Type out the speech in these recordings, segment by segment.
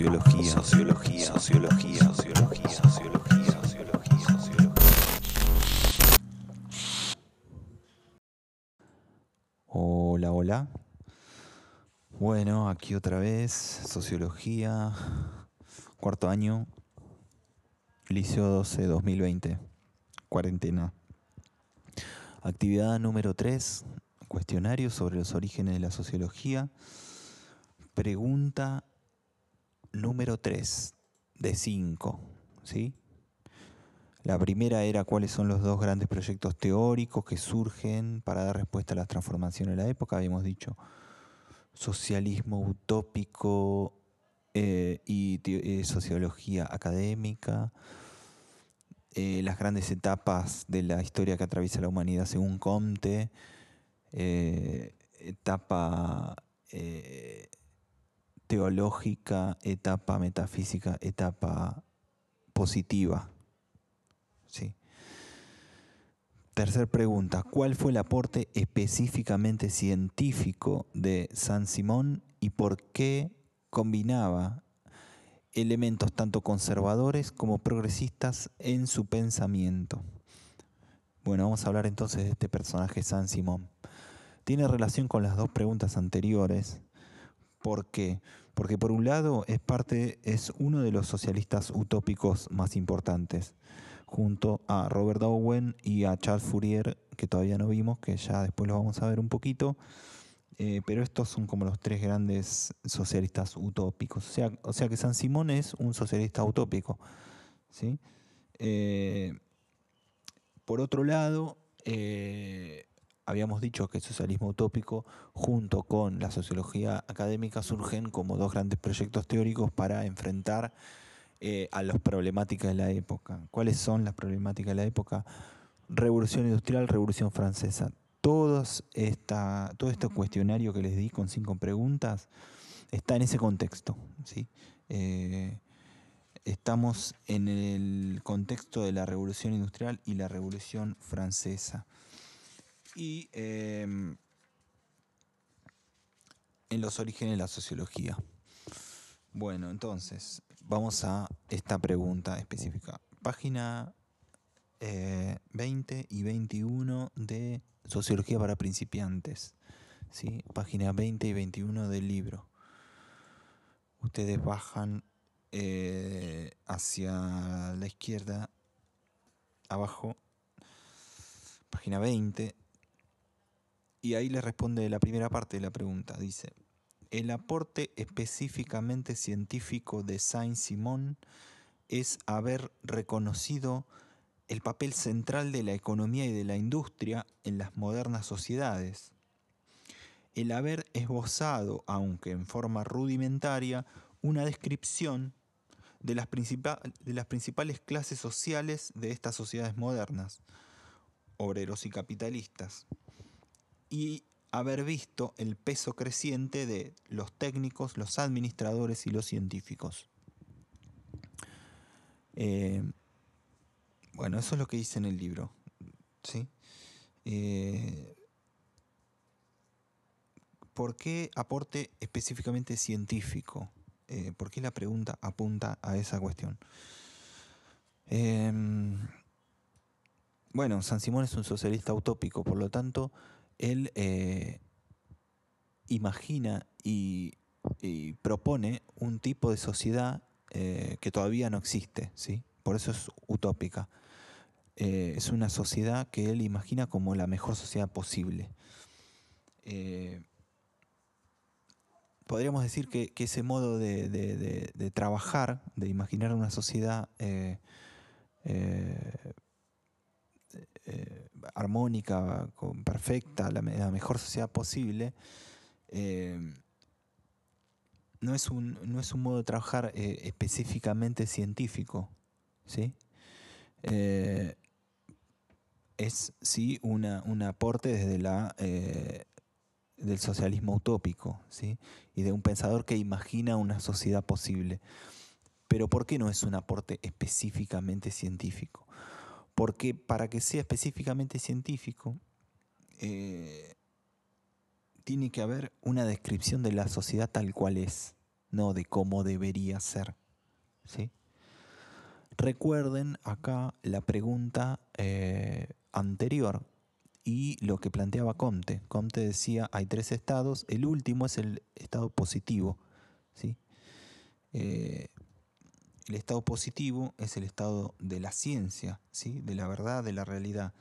Sociología, sociología, sociología, sociología, sociología, sociología, sociología. Hola, hola. Bueno, aquí otra vez, Sociología, cuarto año, Liceo 12, 2020, cuarentena. Actividad número 3, cuestionario sobre los orígenes de la sociología. Pregunta número 3 de 5, ¿sí? La primera era cuáles son los dos grandes proyectos teóricos que surgen para dar respuesta a las transformaciones de la época. Habíamos dicho socialismo utópico eh, y eh, sociología académica, eh, las grandes etapas de la historia que atraviesa la humanidad según Comte, etapa teológica, etapa metafísica, etapa positiva. ¿Sí? Tercer pregunta, ¿cuál fue el aporte específicamente científico de San Simón y por qué combinaba elementos tanto conservadores como progresistas en su pensamiento? Bueno, vamos a hablar entonces de este personaje San Simón. Tiene relación con las dos preguntas anteriores. ¿Por qué? Porque por un lado es parte, es uno de los socialistas utópicos más importantes junto a Robert Owen y a Charles Fourier, que todavía no vimos, que ya después lo vamos a ver un poquito. Eh, pero estos son como los tres grandes socialistas utópicos. O sea, o sea que San Simón es un socialista utópico. ¿sí? Eh, por otro lado, eh, habíamos dicho que el socialismo utópico junto con la sociología académica surgen como dos grandes proyectos teóricos para enfrentar eh, a las problemáticas de la época. ¿Cuáles son las problemáticas de la época? Revolución industrial, revolución francesa. Todos esta, todo este cuestionario que les di con cinco preguntas está en ese contexto. ¿sí? Eh, estamos en el contexto de la revolución industrial y la revolución francesa. Y em, en los orígenes de la sociología. Bueno, entonces, vamos a esta pregunta específica. Página 20 eh, y 21 de Sociología para principiantes. ¿sí? Página 20 y 21 del libro. Ustedes bajan eh, hacia la izquierda, abajo, página 20, y ahí le responde la primera parte de la pregunta. Dice, el aporte específicamente científico de Saint-Simon es haber reconocido el papel central de la economía y de la industria en las modernas sociedades. El haber esbozado, aunque en forma rudimentaria, una descripción de las, de las principales clases sociales de estas sociedades modernas, obreros y capitalistas, y haber visto el peso creciente de los técnicos, los administradores y los científicos. Eh, bueno, eso es lo que dice en el libro. ¿sí? Eh, ¿Por qué aporte específicamente científico? Eh, ¿Por qué la pregunta apunta a esa cuestión? bueno, San Simón es un socialista utópico, por lo tanto, él eh, imagina y, propone un tipo de sociedad eh, que todavía no existe, ¿sí? por eso es utópica. Eh, es una sociedad que él imagina como la mejor sociedad posible. podríamos decir que, ese modo de, trabajar, de imaginar una sociedad eh, armónica, perfecta, la, mejor sociedad posible, eh, no, es un, no es un modo de trabajar eh, específicamente científico. ¿sí? es sí una, un aporte desde la del socialismo utópico, ¿sí? y de un pensador que imagina una sociedad posible. Pero ¿por qué no es un aporte específicamente científico? Porque para que sea específicamente científico, eh, tiene que haber una descripción de la sociedad tal cual es. no de cómo debería ser. ¿sí? Recuerden acá la pregunta eh, anterior y lo que planteaba Comte. Comte decía, hay tres estados, el último es el estado positivo. ¿sí? Eh, el estado positivo es el estado de la ciencia, ¿sí? de la verdad, de la realidad.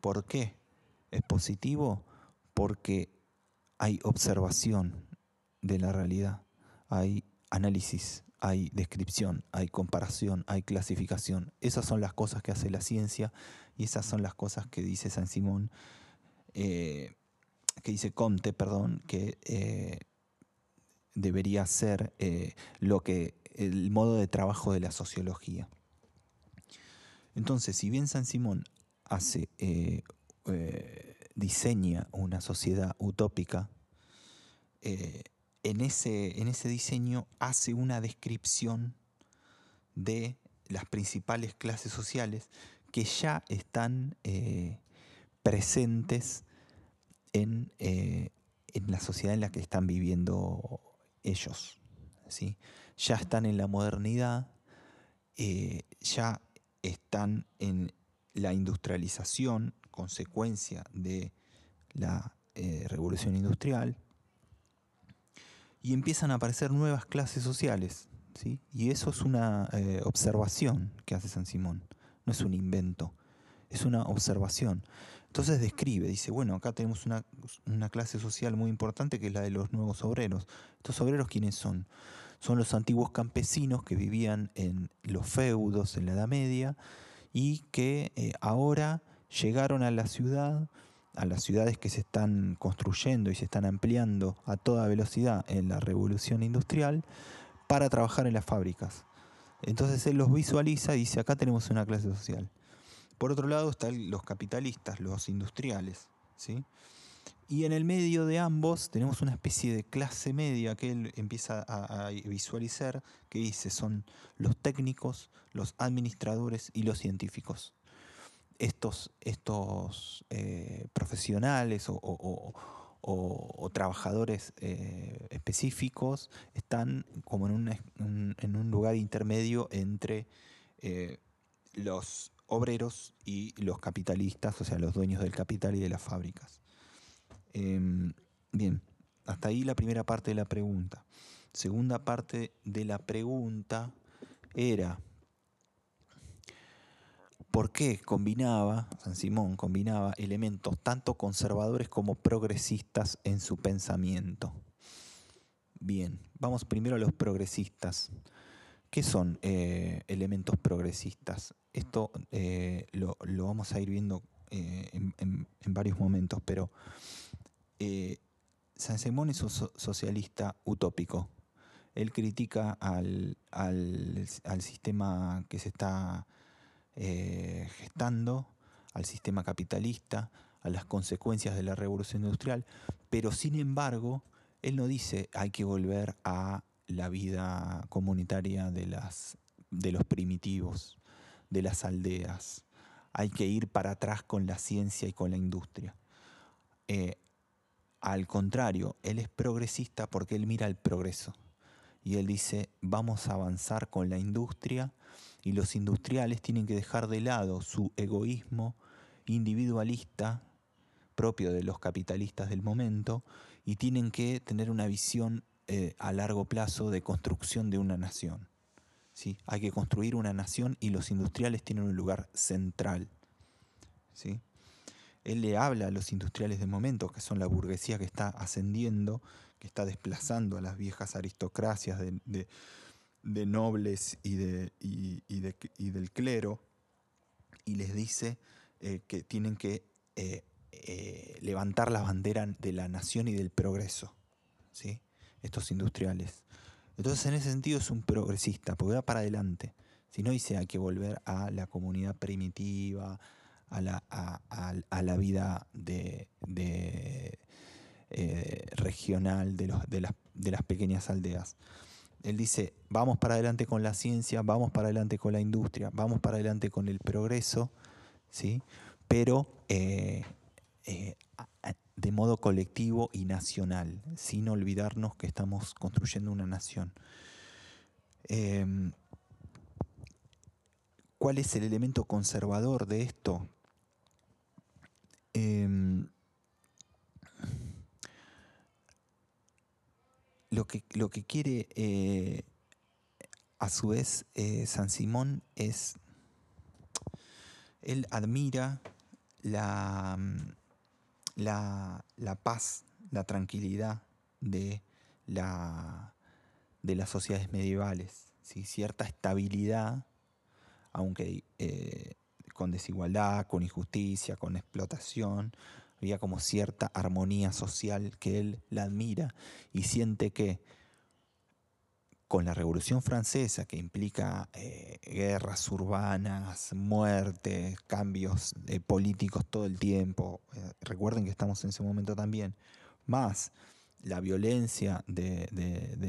¿Por qué es positivo? Porque hay observación de la realidad, hay análisis, hay descripción, hay comparación, hay clasificación. Esas son las cosas que hace la ciencia y esas son las cosas que dice San Simón, eh, que dice Comte, perdón, que eh, debería ser eh, lo que el modo de trabajo de la sociología. Entonces, si bien San Simón hace, diseña una sociedad utópica, en ese, en ese diseño hace una descripción de las principales clases sociales que ya están eh, presentes en, eh, en, la sociedad en la que están viviendo ellos. ¿Sí? Ya están en la modernidad, eh, ya están en la industrialización, consecuencia de la revolución industrial, y empiezan a aparecer nuevas clases sociales. ¿sí? Y eso es una eh, observación que hace San Simón, no es un invento, es una observación. Entonces describe, dice, bueno, acá tenemos una, clase social muy importante que es la de los nuevos obreros. ¿Estos obreros quiénes son? Son los antiguos campesinos que vivían en los feudos en la Edad Media y que eh, ahora llegaron a la ciudad a las ciudades que se están construyendo y se están ampliando a toda velocidad en la revolución industrial para trabajar en las fábricas. Entonces él los visualiza y dice, acá tenemos una clase social. Por otro lado están los capitalistas, los industriales. ¿sí? Y en el medio de ambos tenemos una especie de clase media que él empieza a, visualizar, que dice, son los técnicos, los administradores y los científicos estos, estos eh, profesionales o, trabajadores eh, específicos están como en un, en un lugar intermedio entre eh, los obreros y los capitalistas, o sea, los dueños del capital y de las fábricas. Em, bien, hasta ahí la primera parte de la pregunta. Segunda parte de la pregunta era, ¿Por qué combinaba, San Simón combinaba elementos tanto conservadores como progresistas en su pensamiento? Bien, vamos primero a los progresistas. ¿Qué son eh, elementos progresistas? Esto eh, lo, vamos a ir viendo eh, en, varios momentos, pero San Simón es un socialista utópico. Él critica al, al sistema que se está gestando al sistema capitalista, a las consecuencias de la revolución industrial, pero sin embargo, él no dice hay que volver a la vida comunitaria de, las, de los primitivos, de las aldeas, hay que ir para atrás con la ciencia y con la industria. Eh, al contrario, él es progresista porque él mira el progreso y él dice vamos a avanzar con la industria y los industriales tienen que dejar de lado su egoísmo individualista propio de los capitalistas del momento y tienen que tener una visión eh, a largo plazo de construcción de una nación. ¿sí? Hay que construir una nación y los industriales tienen un lugar central. ¿sí? Él le habla a los industriales del momento, que son la burguesía que está ascendiendo, que está desplazando a las viejas aristocracias de de nobles y, de, y, del clero y les dice eh, que tienen que eh, levantar la bandera de la nación y del progreso, ¿sí? Estos industriales. Entonces en ese sentido es un progresista, porque va para adelante. Si no dice hay que volver a la comunidad primitiva, a la, a, la vida de, regional de, los, de, las, de las pequeñas aldeas. Él dice, vamos para adelante con la ciencia, vamos para adelante con la industria, vamos para adelante con el progreso, ¿sí? pero eh, eh, de modo colectivo y nacional, sin olvidarnos que estamos construyendo una nación. Em, ¿Cuál es el elemento conservador de esto? Em, lo, que, lo que quiere eh, a su vez eh, San Simón es, él admira la, la, la paz, la tranquilidad de, la, de las sociedades medievales, cierta estabilidad aunque eh, con desigualdad, con injusticia, con explotación, había como cierta armonía social que él la admira y siente que con la Revolución Francesa, que implica eh, guerras urbanas, muertes, cambios eh, políticos todo el tiempo, recuerden que estamos en ese momento también, más la violencia de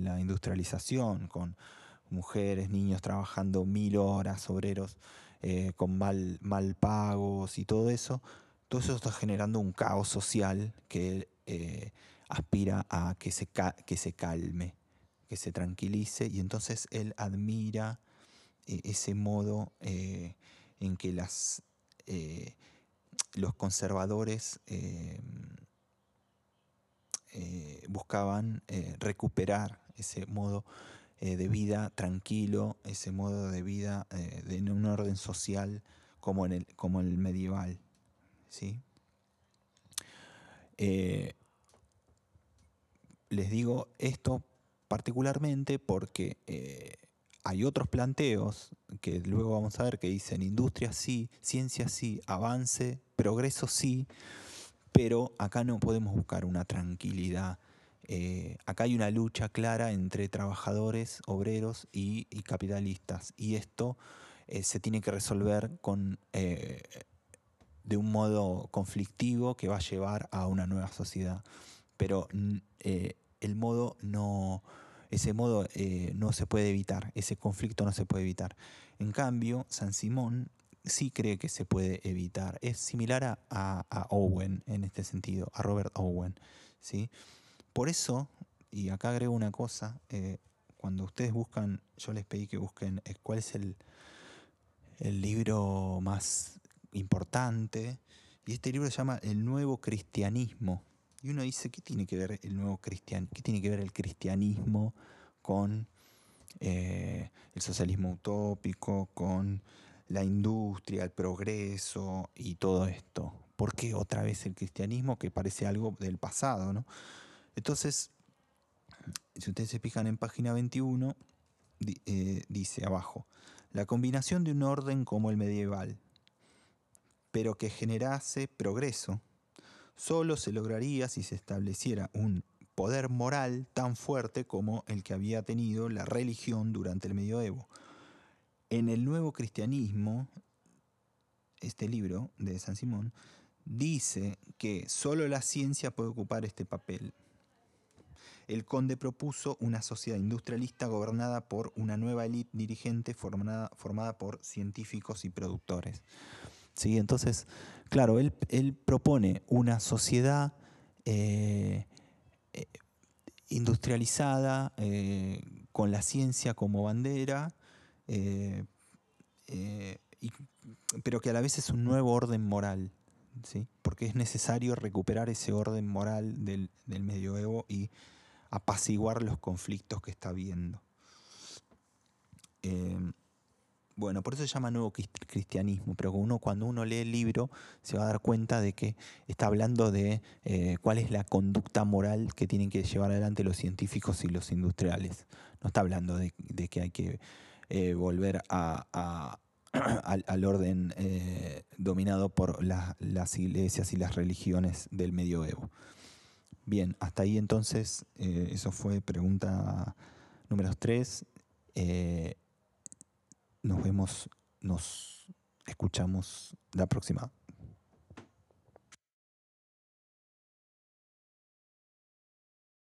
la industrialización, con mujeres, niños trabajando mil horas, obreros eh, con mal, mal pagos y todo eso, todo eso está generando un caos social que eh, aspira a que se, que se calme, que se tranquilice y entonces él admira eh, ese modo en que las, los conservadores buscaban recuperar ese modo eh, de vida tranquilo, ese modo de vida eh, en un orden social como, en el, como el medieval. ¿sí? Eh, les digo esto particularmente porque hay otros planteos que luego vamos a ver que dicen industria sí, ciencia sí, avance, progreso sí, pero acá no podemos buscar una tranquilidad eh, acá hay una lucha clara entre trabajadores, obreros y, capitalistas. Y esto eh, se tiene que resolver con, eh, de un modo conflictivo que va a llevar a una nueva sociedad. Pero el modo no, ese modo no se puede evitar, ese conflicto no se puede evitar. En cambio, San Simón sí cree que se puede evitar. Es similar a, a Owen en este sentido, a Robert Owen. ¿sí? Por eso, y acá agrego una cosa, eh, cuando ustedes buscan, yo les pedí que busquen eh, cuál es el, el libro más importante, y este libro se llama El Nuevo Cristianismo. Y uno dice, ¿qué tiene que ver el nuevo cristian, qué tiene que ver el cristianismo con eh, el socialismo utópico, con la industria, el progreso y todo esto? ¿Por qué otra vez el cristianismo que parece algo del pasado, no? Entonces, si ustedes se fijan en página 21, eh, dice abajo, la combinación de un orden como el medieval, pero que generase progreso, solo se lograría si se estableciera un poder moral tan fuerte como el que había tenido la religión durante el medioevo. En el nuevo cristianismo, este libro de San Simón, dice que solo la ciencia puede ocupar este papel el conde propuso una sociedad industrialista gobernada por una nueva élite dirigente formada, formada, por científicos y productores. ¿Sí? Entonces, claro, él, propone una sociedad eh, eh, industrializada, eh, con la ciencia como bandera, pero que a la vez es un nuevo orden moral. ¿sí? porque es necesario recuperar ese orden moral del, del medioevo y apaciguar los conflictos que está viendo. Em, bueno, por eso se llama nuevo cristianismo, pero uno, cuando uno lee el libro se va a dar cuenta de que está hablando de eh, cuál es la conducta moral que tienen que llevar adelante los científicos y los industriales. No está hablando de, que hay que eh, volver a, al, orden eh, dominado por las iglesias y las religiones del medioevo. Bien, hasta ahí entonces, eso fue pregunta número 3. Nos vemos, nos escuchamos la próxima.